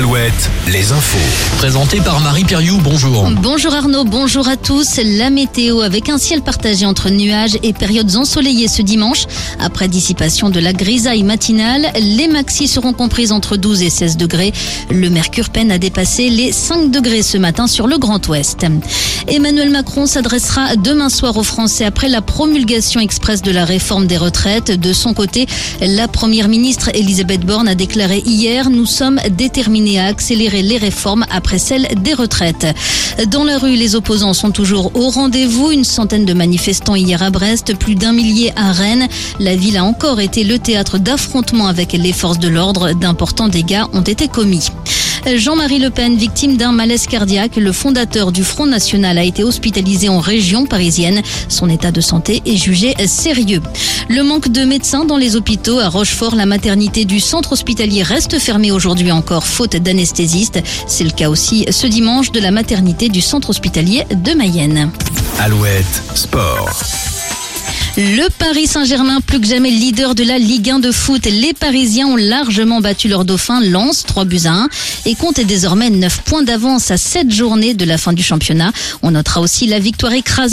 Alouette, les infos. Présenté par Marie Piriou, bonjour. Bonjour Arnaud, bonjour à tous. La météo avec un ciel partagé entre nuages et périodes ensoleillées ce dimanche. Après dissipation de la grisaille matinale, les maxis seront comprises entre 12 et 16 degrés. Le mercure peine à dépasser les 5 degrés ce matin sur le Grand Ouest. Emmanuel Macron s'adressera demain soir aux Français après la promulgation express de la réforme des retraites. De son côté, la première ministre Elisabeth Borne a déclaré hier, nous sommes déterminés à accélérer les réformes après celle des retraites. Dans la rue, les opposants sont toujours au rendez-vous. Une centaine de manifestants hier à Brest, plus d'un millier à Rennes. La ville a encore été le théâtre d'affrontements avec les forces de l'ordre. D'importants dégâts ont été commis. Jean-Marie Le Pen, victime d'un malaise cardiaque, le fondateur du Front National a été hospitalisé en région parisienne. Son état de santé est jugé sérieux. Le manque de médecins dans les hôpitaux à Rochefort, la maternité du centre hospitalier reste fermée aujourd'hui encore, faute d'anesthésistes. C'est le cas aussi ce dimanche de la maternité du centre hospitalier de Mayenne. Alouette, sport. Le Paris Saint-Germain, plus que jamais leader de la Ligue 1 de foot. Les Parisiens ont largement battu leur dauphin Lens, 3 buts à 1, et comptent désormais 9 points d'avance à 7 journées de la fin du championnat. On notera aussi la victoire écrasante